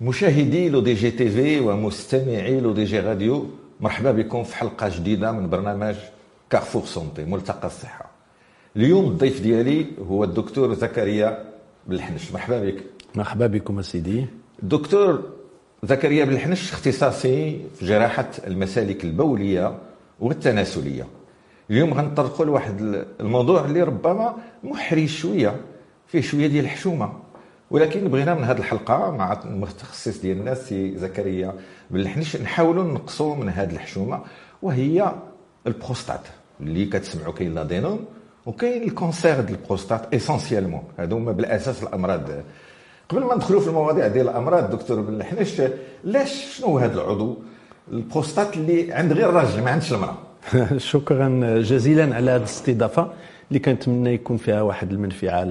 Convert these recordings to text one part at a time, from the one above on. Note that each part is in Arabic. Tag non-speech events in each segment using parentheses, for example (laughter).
مشاهدي L'ODJ TV ومستمعي L'ODJ Radio مرحبا بكم في حلقة جديدة من برنامج Carrefour Santé ملتقى الصحة. اليوم الضيف ديالي هو الدكتور زكريا بالحنش مرحبا بك. مرحبا بكم سيدي الدكتور زكريا بالحنش اختصاصي في جراحة المسالك البولية والتناسلية. اليوم غنطرقوا لواحد الموضوع اللي ربما محرج شوية فيه شوية ديال الحشومة. ولكن بغينا من هذه الحلقة مع المتخصص ديال الناس سي زكريا بالحنش نحاولوا نقصوا من هذه الحشومة وهي البروستات. اللي كتسمعوا كاين l'adénome وكاين ال cancer ديال البروستات essentiellement هادو هما بالأساس الأمراض. قبل ما ندخلوا في المواضيع ديال الأمراض دكتور بالحنش لاش شنو هذا العضو؟ البروستات اللي عند غير الراجل ما عندش المرأة. (laughs) شكرا جزيلا على هذه الاستضافة اللي كنتمنى يكون فيها واحد المنفعة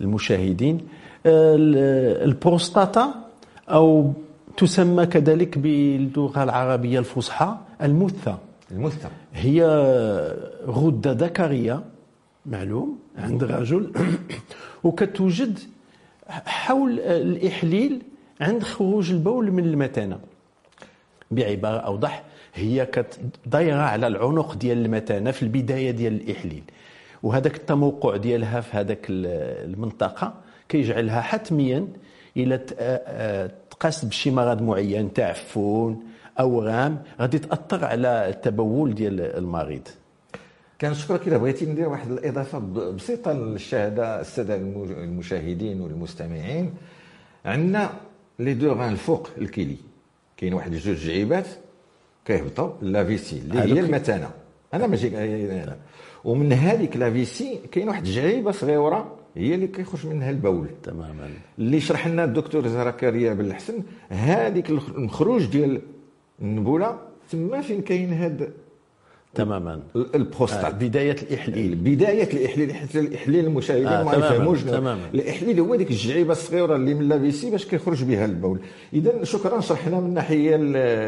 للمشاهدين البروستاتا أو تسمى كذلك باللغة العربية الفصحى المثة. المثة. هي غدة ذكرية معلوم عند الرجل (coughs) وكتوجد حول الإحليل عند خروج البول من المثانه بعبارة أوضح هي كتدايره على العنق ديال المثانه في البداية ديال الإحليل. وهذاك التموقع ديالها في هذاك المنطقة كيجعلها حتميا إلى تقاس بشي مرض معين تعفن أورام غادي تأثر على التبول ديال المريض. كنشكرك إلا بغيتي ندير واحد الإضافة بسيطة للشهادة السادة المشاهدين والمستمعين. عندنا لي دو غان الفوق الكيلي. كاين واحد جوج جعيبات كيهبطوا. لافيسي اللي هي المثانه أنا ماشي ومن هذيك لافيسي كاين واحد الجعيبه صغيرة هي اللي كيخرج منها البول. تماما. اللي شرح لنا الدكتور زكريا بن الحسن هذيك المخروج ديال النبولة تما فين كاين هاد تماما. البروستات؟ آه بداية الإحليل. بداية الإحليل حتى الإحليل المشاهدين آه ما يفهموش. تماما. الإحليل هو ديك الجعيبه الصغيرة اللي من لابيسي باش كيخرج بها البول. اذا شكرا شرحنا من ناحية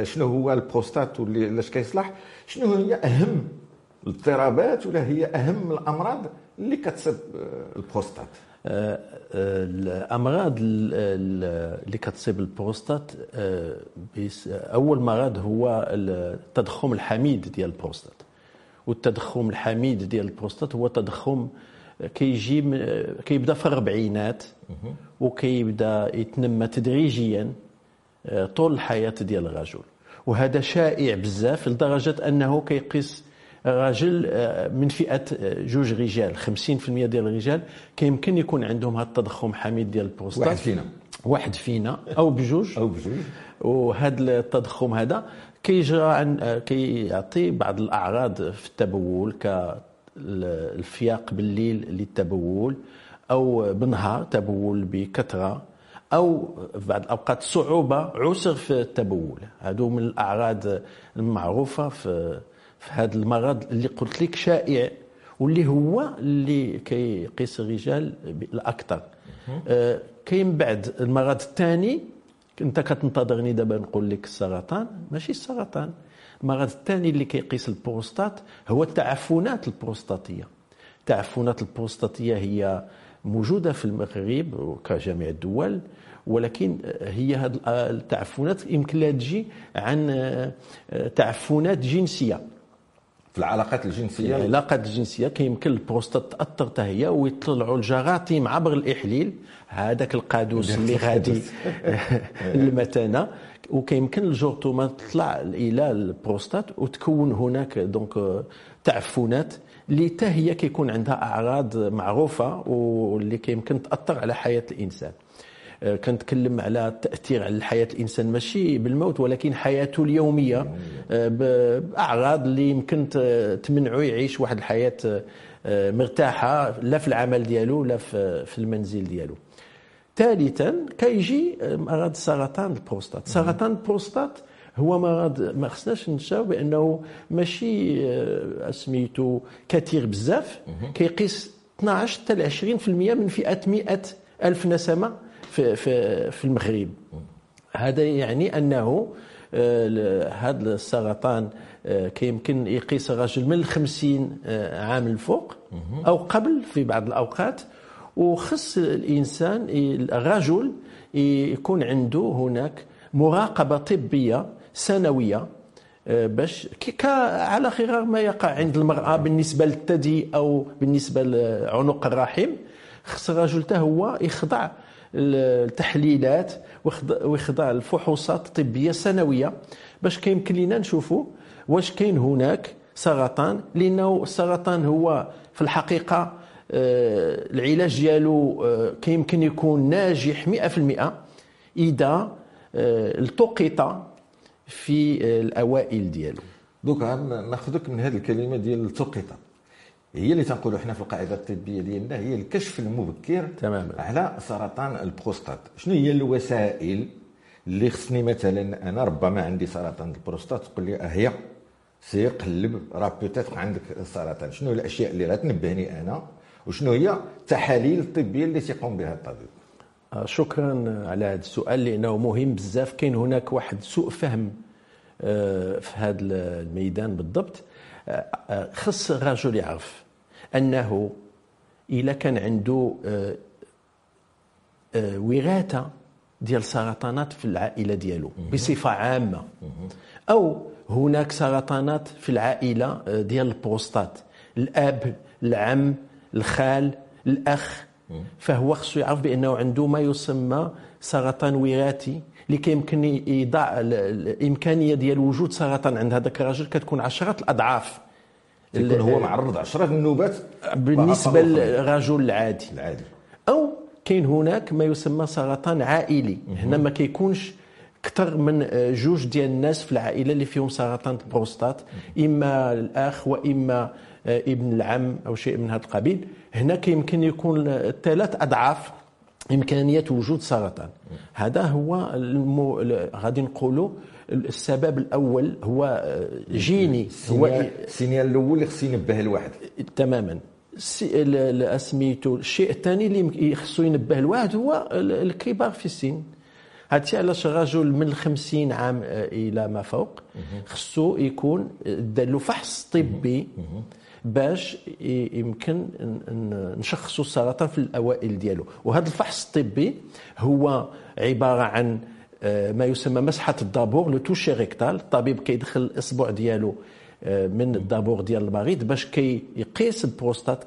شنو هو البروستات واللي لاش كيصلح. شنو هي أهم الاضطرابات ولا هي أهم الأمراض اللي كتصيب البروستات؟ الأمراض اللي كتصيب البروستات أول مرض هو التضخم الحميد ديال البروستات. والتضخم الحميد ديال البروستات هو تضخم كيجي كيبدا في الاربعينات وكيبدا يتنمى تدريجيا طول الحياة ديال الرجل. وهذا شائع بزاف لدرجة أنه كيقيس راجل من فئة جوج رجال 50% ديال الرجال كيمكن يكون عندهم هذا التضخم حميد ديال البروستات واحد فينا. واحد فينا أو بجوج. أو بجوج. وهذا التضخم هذا كيجرى عن كيعطي بعض الأعراض في التبول كالفياق بالليل للتبول أو بالنهار تبول بكثرة أو في بعض الأوقات صعوبة عسر في التبول. هذو من الأعراض المعروفة في في هذا المرض اللي قلت لك شائع واللي هو اللي كيقيس الرجال الأكثر. آه كاين بعد المرض الثاني انت كتنتظرني دابا نقول لك السرطان. ماشي السرطان. المرض الثاني اللي كيقيس البروستات هو التعفنات البروستاتية. التعفنات البروستاتية هي موجودة في المغرب وكجميع الدول ولكن هي هذه التعفنات يمكن لها تجي عن تعفنات جنسية. في العلاقات الجنسية. العلاقات الجنسية كيمكن البروستات تأثر حتى هي ويطلعوا الجراثيم عبر الإحليل. هذاك القادوس (laughs) اللي غادي (laughs) المثانه وكيمكن الجرثومه تطلع إلى البروستات وتكون هناك donc تعفنات اللي حتى هي كيكون عندها أعراض معروفة واللي كيمكن تأثر على حياة الإنسان. كنتكلم على التاثير على حياه الإنسان ماشي بالموت ولكن حياته اليومية بأعراض اللي يمكن تمنعه يعيش واحد الحياة مرتاحة لا في العمل ديالو لا في المنزل ديالو. ثالثا كيجي مرض سرطان البروستات. سرطان البروستات هو مرض ما خصناش ننساو بأنه ماشي سميتو كثير بزاف. كيقيس 12 حتى 20% من فئة 100 ألف نسمة. في في في المغرب. هذا يعني أنه هذا السرطان كيمكن يقيس الرجل من 50 عام الفوق أو قبل في بعض الأوقات. وخص الإنسان الرجل يكون عنده هناك مراقبة طبية سنوية آه، باش على غرار ما يقع عند المرأة بالنسبة للثدي أو بالنسبة لعنق الرحم خص الرجل حتى هو يخضع التحليلات ويخضع الفحوصات الطبية سنويه باش كيمكن لنا نشوفوا واش كاين هناك سرطان لأنه السرطان هو في الحقيقة آه، العلاج ديالو آه، كيمكن يكون ناجح 100% إذا آه، التقط في الأوائل ديالو. دوكا ناخذك من هذه الكلمة ديال التقط. هي اللي تنقولوا حنا في القاعدة الطبية ديالنا هي الكشف المبكر تماما. على سرطان البروستات. شنو هي الوسائل اللي خصني مثلا أنا ربما عندي سرطان البروستات تقول لي هي سي قلب راه peut-être عندك السرطان شنو الأشياء اللي غتنبهني أنا؟ وشنو هي التحاليل الطبية اللي تيقوم بها الطبيب؟ آه، شكرا على هذا السؤال لأنه مهم بزاف. كاين هناك واحد سوء فهم آه، في هذا الميدان بالضبط. خص الرجل يعرف أنه اذا كان عنده وراثه ديال سرطانات في العائلة ديالو بصفة عامة. أو هناك سرطانات في العائلة ديال البروستات الأب العم الخال الأخ. فهو خصو يعرف بأنه عنده ما يسمى سرطان وراثي اللي كيمكن يضع الإمكانية ديال وجود سرطان عند هذاك الرجل كتكون عشرات الأضعاف. يكون هو معرض عشرات النوبات بالنسبة للرجل العادي. العادي. أو كاين هناك ما يسمى سرطان عائلي. هنا ما كيكونش أكثر من جوج ديال الناس في العائلة اللي فيهم سرطان البروستات إما الأخ وإما آه، ابن العم أو شيء من هذا القبيل. هنا كيمكن يكون ثلاث أضعاف. إمكانية وجود سرطان. هذا هو المو... غادي نقولوا السبب الأول هو آه، جيني هو السينيال الأول اللي خص ينبه الواحد. تماما. سميتو الشيء الثاني اللي خصو ينبه الواحد هو الكبار في السن. هادشي علاش الرجل من 50 عام آه، إلى ما فوق خصو يكون دار له فحص طبي. باش يمكن نشخصوا السرطان في الأوائل ديالو. وهذا الفحص الطبي هو عبارة عن آه، ما يسمى مسحة الدابور لو توشي ريكتال الطبيب كيدخل الاصبع ديالو آه، من الدبر ديال المريض باش كيقيس البروستات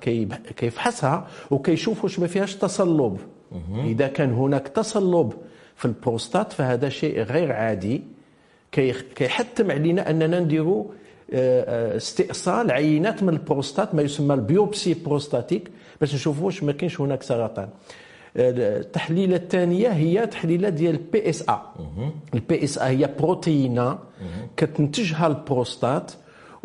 كيفحصها وكيشوف واش ما فيهاش تصلب. إذا كان هناك تصلب في البروستات فهذا شيء غير عادي. كيحتم علينا أننا نديروا استئصال عينات من البروستات ما يسمى ال biopsie prostatique. باش نشوفوا واش ما كاينش هناك سرطان. التحليلة الثانية هي تحليلة ديال ال PSA ال PSA هي بروتينه كتنتجها البروستات.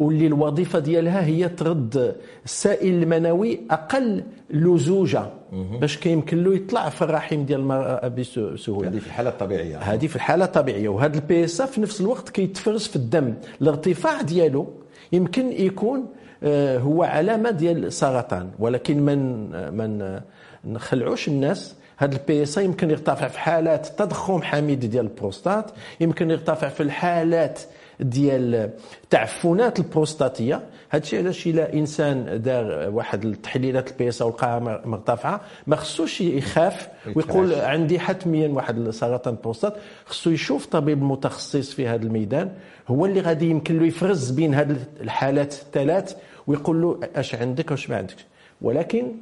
واللي الوظيفة ديالها هي ترد السائل المنوي أقل لزوجة. باش كيمكن له يطلع في الرحم ديال المرأة بسهوله هذه في الحاله الطبيعيه هذه في الحاله الطبيعيه وهذا ال PS في نفس الوقت كيتفرز في الدم. الارتفاع ديالو يمكن يكون آه، هو علامة ديال السرطان ولكن من من نخلعوش الناس هذا ال PS يمكن يرتفع في حالات تضخم حميد ديال البروستات يمكن يرتفع في الحالات ديال التعفنات البروستاتيه هادشي علاش إلا إنسان دار واحد التحليلات البيسا ولقاها مرتفعة ما خصوش يخاف ويقول عندي حتميا واحد سرطان البروستات. خصو يشوف طبيب متخصص في هذا الميدان هو اللي غادي يمكن له يفرز بين هذه الحالات الثلاث ويقول له أش عندك واش ما عندكش. ولكن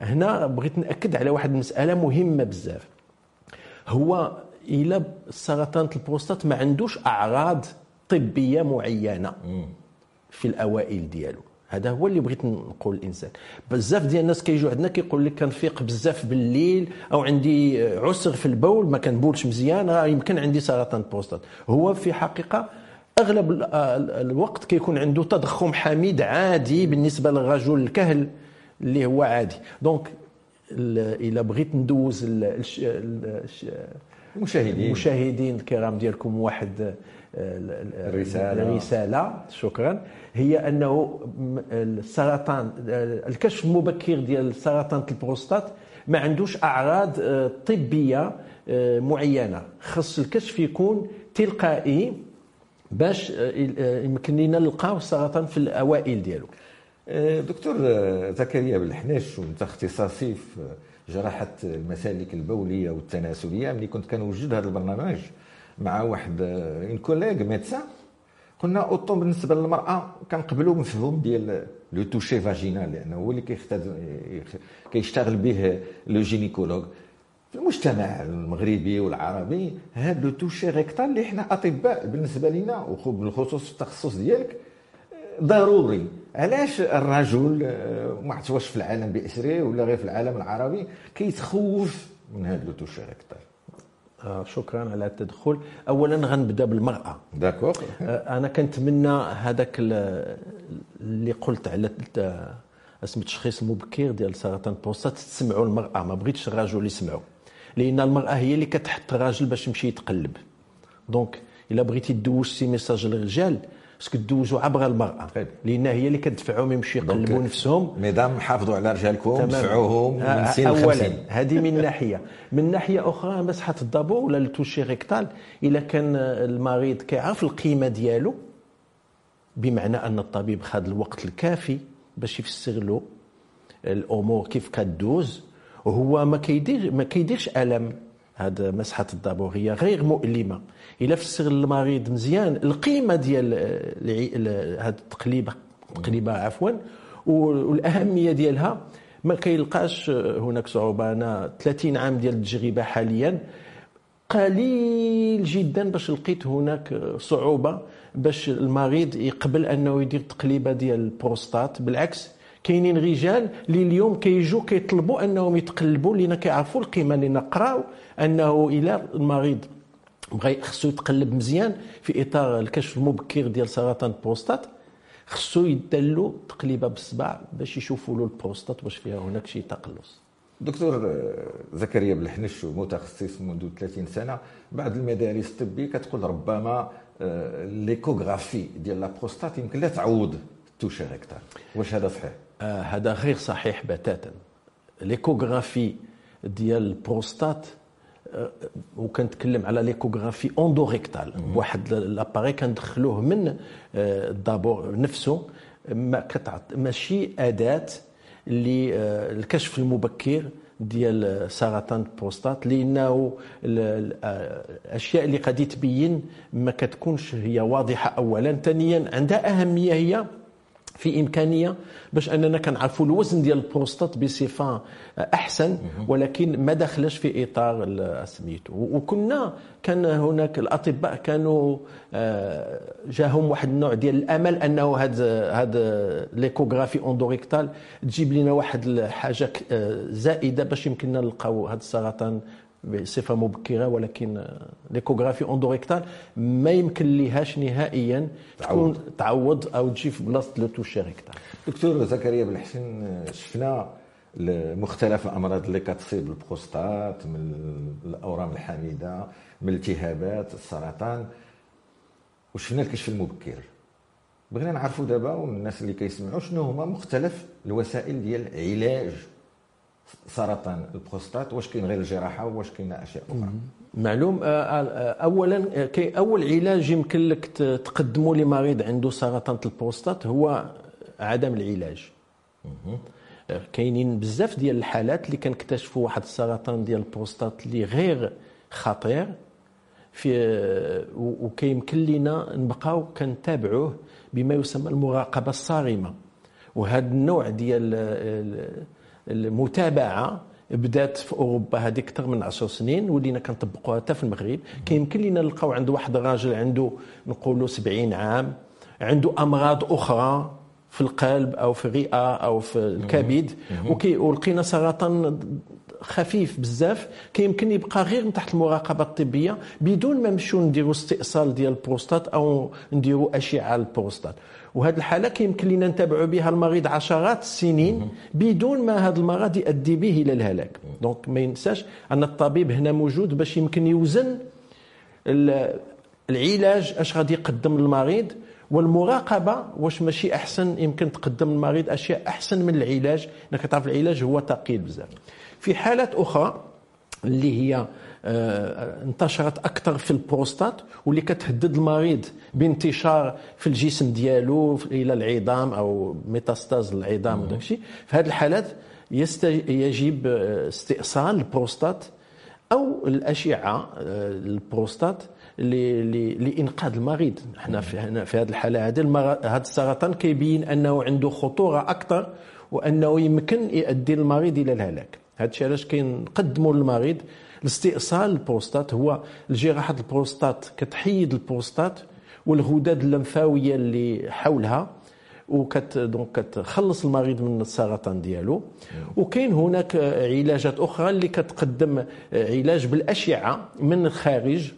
هنا بغيت نأكد على واحد المسألة مهمة بزاف. هو إلى سرطان البروستات ما عندوش أعراض طبية معينة في الأوائل ديالو. هذا هو اللي بغيت نقول الإنسان. بزاف ديال الناس كيجوا عندنا كيقول لك كنفيق بزاف بالليل أو عندي عسر في البول ما كنبولش مزيان راه يمكن عندي سرطان بروستات. هو في حقيقة أغلب الوقت كيكون عنده تضخم حميد عادي بالنسبة للرجل الكهل اللي هو عادي. donc إلا بغيت ندوز المشاهدين. المشاهدين الكرام ديالكم واحد الرسالة الرسالة شكرا. هي أنه السرطان الكشف المبكر ديال سرطان البروستات ما عندوش أعراض آه، طبية آه، معينة. خص الكشف يكون تلقائي باش آه، يمكن لنا نلقاو السرطان في الأوائل ديالو. دكتور زكريا بالحنش وانت اختصاصي في جراحة المسالك البولية والتناسلية. ملي كنت كنوجد هذا البرنامج مع واحد un collègue médecin قلنا autant بالنسبة للمرأة كنقبلوا مفهوم ديال le toucher vaginal لأنه هو اللي كيشتغل به le gynécologue في المجتمع المغربي والعربي هذا le toucher rectal اللي حنا أطباء بالنسبة لنا وبالخصوص في التخصص ديالك ضروري. علاش الرجل آه، ما عرفتش واش في العالم باسره ولا غير في العالم العربي كيتخوف من هذا le toucher rectal آه شكرا على التدخل اولا غنبدأ بالمرأة. d'accord. آه أنا كنتمنى هذاك اللي قلت على اسم التشخيص المبكر ديال سرطان البروستات تسمعوا المرأة ما بغيتش الرجل يسمعوا لأن المرأة هي اللي كتحط الراجل باش يمشي يتقلب. donc إلا بغيتي دوز شي message للرجال خصك دوزو عبر المرأة. لأن هي اللي كتدفعهم يمشي يقلبوا نفسهم mesdames حافظوا على رجالكم دفعوهم من سن اولا. هذه من ناحية. من ناحية أخرى مسحة الدبر ولا ال toucher rectal إلا كان المريض كيعرف القيمة ديالو بمعنى أن الطبيب خد الوقت الكافي باش يفسر له الأمور كيف كدوز. وهو ما كيدير ما كيديرش ألم. هذا مسحة الضبور هي غير مؤلمة. إلا فسر المريض مزيان القيمة ديال هذه التقليبه التقليبه عفوا والأهمية ديالها ما كيلقاش هناك صعوبة. أنا 30 عام ديال التجربة حاليا قليل جدا باش لقيت هناك صعوبة باش المريض يقبل أنه يدير تقليبة ديال البروستات. بالعكس كاينين رجال اللي اليوم كيجوا كيطلبوا أنهم يتقلبوا لأن كيعرفوا القيمة اللي نقراو أنه إلى المريض بغى خصو يتقلب مزيان في إطار الكشف المبكر ديال سرطان البروستات. خصو يدلو تقليبة بالصباع باش يشوفوا له البروستات واش فيها هناك شي تقلص. دكتور آه، زكريا بلحنش متخصص منذ 30 سنة بعض المدارس الطبية كتقول ربما آه، l'échographie ديال la prostate يمكن لا تعوض ال toucher rectal واش هذا صحيح؟ آه هذا غير صحيح بتاتا. l'échographie ديال البروستات آه وكنتكلم على l'échographie endorectale بواحد l'appareil كندخلوه من آه الدبر نفسه ما كتعط ماشي أداة للكشف آه، المبكر ديال سرطان البروستات لأنه الاشياء اللي غادي تبين ما كتكونش هي واضحة اولا ثانيا عندها أهمية هي في إمكانية باش أننا كنعرفوا الوزن ديال البروستات بصفة أحسن ولكن ما دخلش في إطار سميتو وكنا كان هناك الأطباء كانوا آه، جاهم واحد النوع ديال الأمل أنه هاد هاد l'échographie endorectale تجيب لنا واحد الحاجة آه، زائدة باش يمكننا نلقاو هذا السرطان بصفة مبكرة ولكن l'échographie endorectale ما يمكن ليهاش نهائيا تكون تعوض. أو تجي في بلاصة le toucher rectal. دكتور زكريا بلحنش شفنا مختلف الامراض اللي كتصيب البروستات من الأورام الحميده من الالتهابات السرطان. وشفنا الكشف المبكر. بغينا نعرفوا دابا والناس اللي كيسمعوا شنو هما مختلف الوسائل ديال علاج سرطان البروستات واش كاين غير الجراحة واش كاين أشياء أخرى؟ معلوم آه، آه، اولا كي أول علاج يمكن لك تقدمه لمريض عنده سرطان البروستات هو عدم العلاج. آه، كاينين بزاف ديال الحالات اللي كنكتشفوا واحد السرطان ديال البروستات اللي غير خطير في وكيمكن لنا نبقاو كنتابعوه بما يسمى المراقبة الصارمة. وهذا النوع ديال المتابعة بدات في أوروبا هذه أكثر من 10 سنين ولينا كنطبقوها حتى في المغرب. كيمكن لنا نلقاو عند واحد الراجل عنده نقولوا 70 عام عنده أمراض أخرى في القلب أو في الرئة أو في الكبد ولقينا سرطان خفيف بزاف. كيمكن يبقى غير من تحت المراقبة الطبية بدون ما نمشيو نديروا استئصال ديال البروستات أو نديروا أشعة البروستات. وهذه الحالة كيمكن لنا نتابعوا بها المريض عشرات السنين بدون ما هذا المرض يؤدي به إلى الهلاك. donc ما ينساش أن الطبيب هنا موجود باش يمكن يوزن العلاج اش غادي يقدم للمريض والمراقبة واش ماشي أحسن يمكن تقدم للمريض أشياء أحسن من العلاج. لانك تعرف العلاج هو ثقيل بزاف. في حالات أخرى اللي هي آه، انتشرت أكثر في البروستات واللي كتهدد المريض بانتشار في الجسم ديالو إلى العظام أو métastases العظام وداك الشيء في هذه الحالات يجب استئصال البروستات أو الأشعة البروستات لإنقاذ المريض. إحنا في هنا في هذه الحالة هذه هذا السرطان كيبين أنه عنده خطورة أكثر وأنه يمكن يؤدي المريض إلى الهلاك. هذا الشيء علاش كنقدموا للمريض الاستئصال البروستات هو جراحه البروستات كتحيد البروستات والغدد اللمفاوية اللي حولها وكت donc كتخلص المريض من السرطان ديالو. وكاين هناك علاجات أخرى اللي كتقدم علاج بالأشعة من الخارج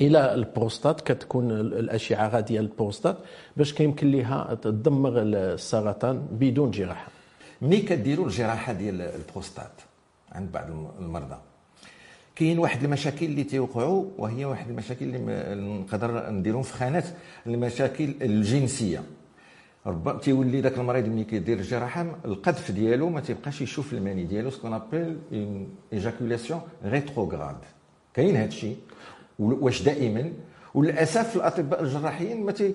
إلى البروستات كتكون الأشعة غادية للبروستات باش كيمكن لها تدمر السرطان بدون جراحة. ملي كديروا الجراحة ديال البروستات عند بعض المرضى. كاين واحد المشاكل اللي تيوقعوا وهي واحد المشاكل اللي نقدر نديرهم في خانات المشاكل الجنسية. ربما تيولي ذاك المريض ملي كيدير الجراحة القذف ديالو ما تيبقاش يشوف المني ديالو ce qu'on appelle une éjaculation rétrograde كاين هذا الشيء؟ واش دائما؟ وللأسف الأطباء الجراحيين ما تي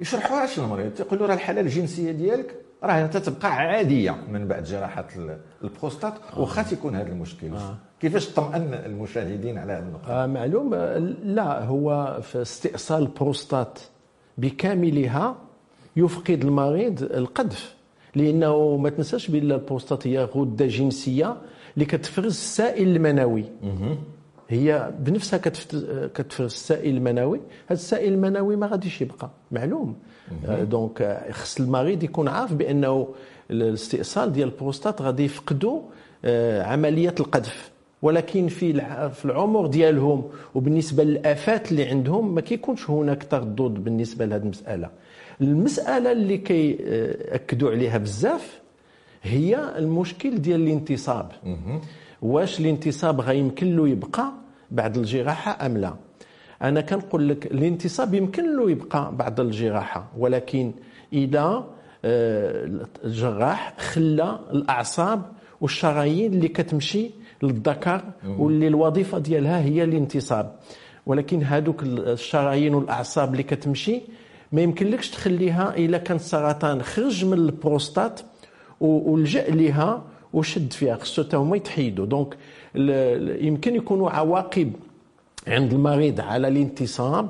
يشرحوهاش للمريض تيقول له راه الحالة الجنسية ديالك راه تتبقى عادية من بعد جراحة البروستات واخا تيكون هذا المشكل. آه. كيفاش تطمئن المشاهدين على هذا النقطة؟ آه معلوم لا هو في استئصال البروستات بكاملها يفقد المريض القذف لأنه ما تنساش بأن البروستات هي غدة جنسية اللي كتفرز السائل المنوي. هي بنفسها كتفرز السائل المنوي هذا السائل المنوي ما غاديش يبقى معلوم. donc خص المريض يكون عارف بأنه الاستئصال ديال البروستات غادي يفقدوا آه، عمليه القذف. ولكن في في العمر ديالهم وبالنسبة للآفات اللي عندهم ما كيكونش هناك تردد بالنسبة لهذه المسألة. المسألة اللي كيأكدوا عليها بزاف هي المشكل ديال الانتصاب. واش الانتصاب غيمكن له يبقى؟ بعد الجراحة أم لا؟ أنا كنقول لك الانتصاب يمكن له يبقى بعد الجراحة ولكن إذا آه، الجراح خلى الأعصاب والشرايين اللي كتمشي للذكر واللي الوظيفة ديالها هي الانتصاب. ولكن هذوك الشرايين والأعصاب اللي كتمشي ما يمكنلكش تخليها إلا كان السرطان خرج من البروستات ولجا لها وشد فيها خصو حتى هما يتحيدوا. دونك يمكن يكونوا عواقب عند المريض على الانتصاب.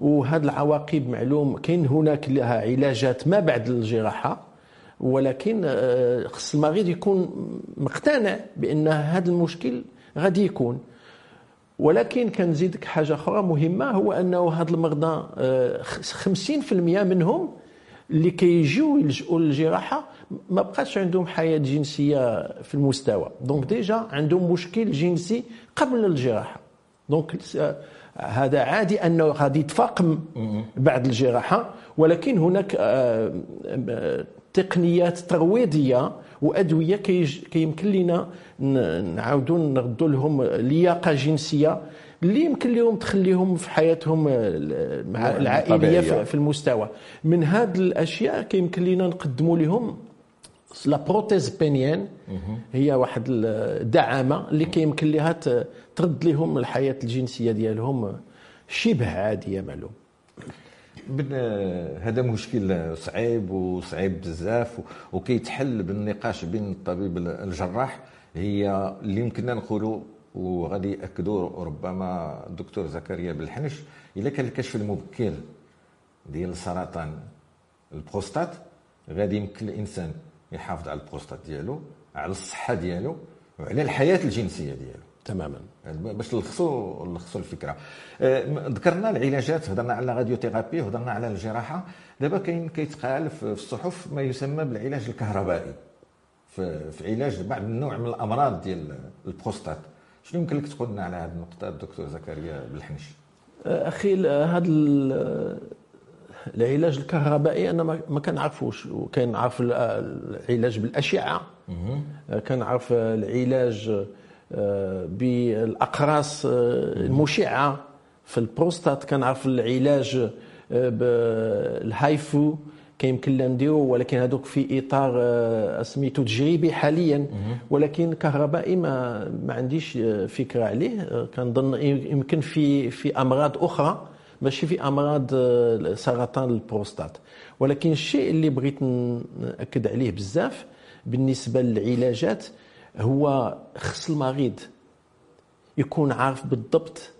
وهذه العواقب معلوم كاين هناك لها علاجات ما بعد الجراحة. ولكن آه، خص المريض يكون مقتنع بأن هذا المشكل غادي يكون. ولكن كنزيدك حاجة أخرى مهمة هو أنه هاد المرضى 50% آه، منهم اللي كيجيو يلجؤوا للجراحة ما بقاش عندهم حياة جنسية في المستوى. donc déjà عندهم مشكل جنسي قبل الجراحة. donc هذا عادي أنه غادي يتفاقم بعد الجراحة ولكن هناك آه، تقنيات ترويضية وأدوية كيمكن لنا نعاودوا نردوا لهم لياقة جنسية. اللي يمكن لهم تخليهم في حياتهم مع العائلية في المستوى. من هذه الأشياء كيمكن لنا نقدموا لهم لا بروتيز بينيان هي واحد الدعامه اللي كيمكن لها ترد لهم الحياة الجنسية ديالهم شبه عادية معلوم. هذا مشكل صعيب وصعيب بزاف وكيتحل بالنقاش بين الطبيب الجراح. هي اللي يمكننا نقولوا وغادي يأكدوا ربما الدكتور زكريا بالحنش إلا كان الكشف المبكر ديال سرطان البروستات غادي يمكن الإنسان يحافظ على البروستات ديالو على الصحة ديالو وعلى الحياة الجنسية ديالو. تماما. باش نلخصوا نلخصوا الفكرة. آه، ذكرنا العلاجات هضرنا على radiothérapie هضرنا على الجراحة. دابا كاين كيتقال في الصحف ما يسمى بالعلاج الكهربائي. في علاج بعض النوع من الأمراض ديال البروستات. شنو يمكن لك تقول لنا على هذه النقطه الدكتور زكريا بالحنش؟ آه، أخي هذا العلاج الكهربائي أنا ما كنعرفوش وكنعرف العلاج بالأشعة. كنعرف العلاج بالأقراص آه، المشعه في البروستات كنعرف العلاج بالهايفو. كيمكن لنا نديرو ولكن هذوك في إطار سميتو تجريبي حاليا. ولكن كهربائي ما ما عنديش فكرة عليه. كنظن يمكن في في أمراض أخرى ماشي في أمراض سرطان البروستات. ولكن الشيء اللي بغيت نأكد عليه بزاف بالنسبة للعلاجات هو خص المريض يكون عارف بالضبط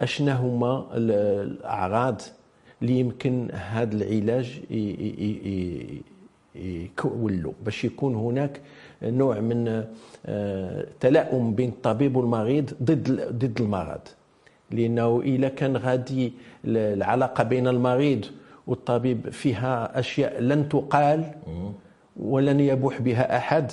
اشنا هما الأعراض اللي يمكن هذا العلاج يكون له باش يكون هناك نوع من آه، تلاؤم بين الطبيب والمريض ضد ضد المرض. لأنه إذا كان غادي العلاقة بين المريض والطبيب فيها أشياء لن تقال ولن يبوح بها أحد.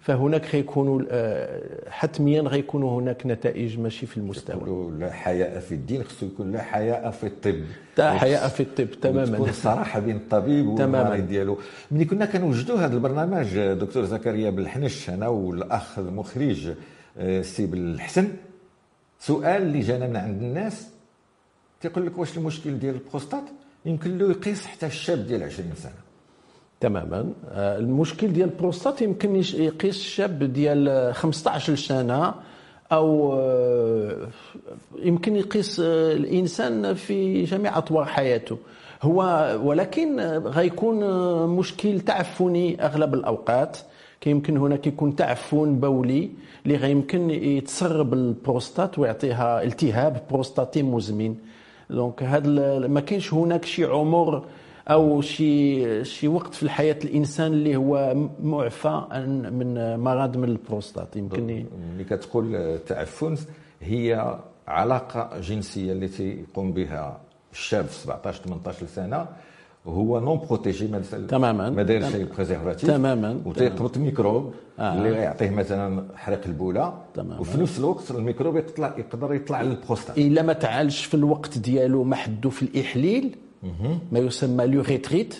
فهناك غيكونوا آه، حتميا غيكونوا هناك نتائج ماشي في المستوى. لا حياء في الدين خصو يكون لا حياء في الطب. لا حياء في الطب تماما. تكون الصراحه بين الطبيب والمريض ديالو. ملي كنا كنوجدوا هذا البرنامج دكتور زكريا بالحنش أنا والأخ المخرج آه، سي بالحسن سؤال اللي جانا من عند الناس تيقول لك واش المشكل ديال البروستات؟ يمكن له يقيس حتى الشاب ديال 20 سنة. تماما. آه، المشكل ديال البروستات يمكن يقيس الشاب ديال 15 سنة أو آه، يمكن يقيس آه، الإنسان في جميع أطوار حياته. هو ولكن غيكون مشكل تعفني أغلب الأوقات. كيمكن هناك يكون تعفن بولي اللي غيمكن يتسرب البروستات ويعطيها التهاب بروستاتي مزمن. donc هذا ما كاينش هناك شي عمر أو شي شي وقت في الحياة الإنسان اللي هو معفى من مرض من البروستات. يمكن ملي كتقول تعفن هي علاقة جنسية التي يقوم بها الشاب في 17 18 سنة هو non protégé تماما. ما داير شي préservatif تماما. وتيقبط ميكروب آه. اللي غيعطيه مثلا حريق البوله تماما. وفي نفس الوقت الميكروب يطلع يقدر يطلع للبروستات. إلا ما تعالجش في الوقت ديالو ما حدو في الإحليل ما يسمى l'urètre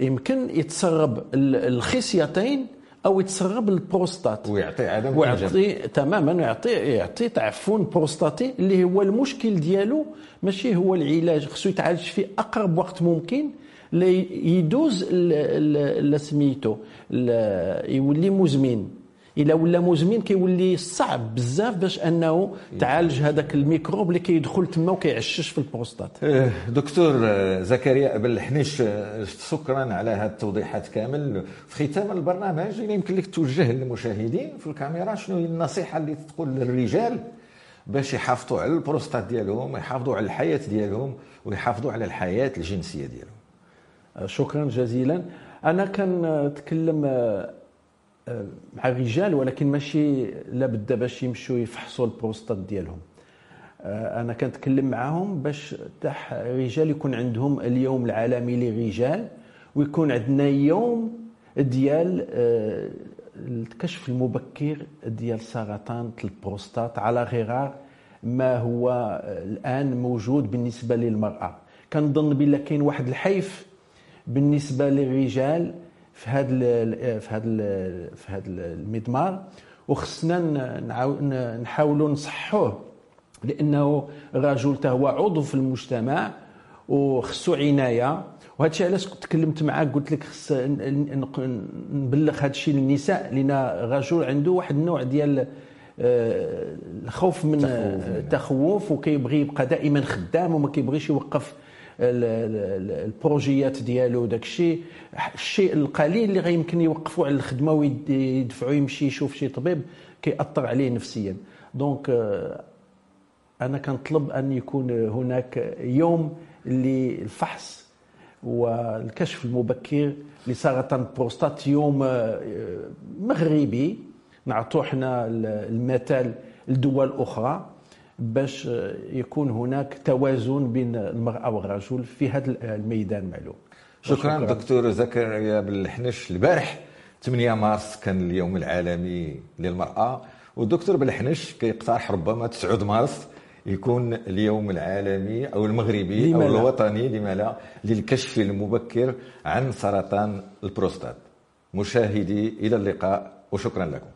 يمكن يتسرب الخصيتين أو يتسرب البروستات. ويعطي عدم ويعطي تماما يعطي يعطي تعفن بروستاتي اللي هو المشكل ديالو. ماشي هو العلاج خصو يتعالج في أقرب وقت ممكن. يدوز سميتو يولي مزمن. إلا ولا مزمن كيولي صعب بزاف باش أنه تعالج هذاك الميكروب اللي كيدخل تما وكيعشش في البروستات. إيه، دكتور زكريا ابن الحنيش شكرا على هذه التوضيحات كامل. في ختام البرنامج يمكن لك توجه للمشاهدين في الكاميرا شنو هي النصيحة اللي تقول للرجال باش يحافظوا على البروستات ديالهم يحافظوا على الحياة ديالهم ويحافظوا على الحياة الجنسية ديالهم؟ شكرا جزيلا. أنا كنتكلم مع الرجال ولكن ماشي لابد باش يمشوا يفحصوا البروستات ديالهم. آه، أنا كنتكلم معاهم باش تاع الرجال يكون عندهم اليوم العالمي للرجال ويكون عندنا يوم ديال آه، الكشف المبكر ديال سرطان البروستات على غرار ما هو الآن موجود بالنسبة للمرأة. كنظن بلا كاين واحد الحيف بالنسبة للرجال في هذا في هذا في هذا المضمار وخصنا نحاولوا نصحوه لأنه الرجل هو عضو في المجتمع وخصو عناية. وهذا الشيء علاش تكلمت معاك قلت لك خص نبلغ هذا الشيء للنساء لأن الرجل عنده واحد النوع ديال آه، الخوف من التخوف وكيبغي يبقى دائما خدام وما كيبغيش يوقف ال projets ديالو داك الشيء الشيء القليل اللي غيمكن يوقفوا على الخدمة ويدفعوا يمشي يشوف شي طبيب كيأثر عليه نفسيا. donc آه، أنا كنطلب أن يكون هناك يوم للفحص والكشف المبكر لسرطان البروستات يوم آه، مغربي. نعطوه حنا المثال لدول أخرى. باش يكون هناك توازن بين المرأة والرجل في هذا الميدان معلوم. شكرا, شكرا. دكتور زكريا بالحنش. البارح 8 مارس كان اليوم العالمي للمرأة ودكتور بالحنش كيقترح ربما 9 مارس يكون اليوم العالمي أو المغربي أو الوطني لما لا للكشف المبكر عن سرطان البروستات. مشاهدي إلى اللقاء وشكرا لكم.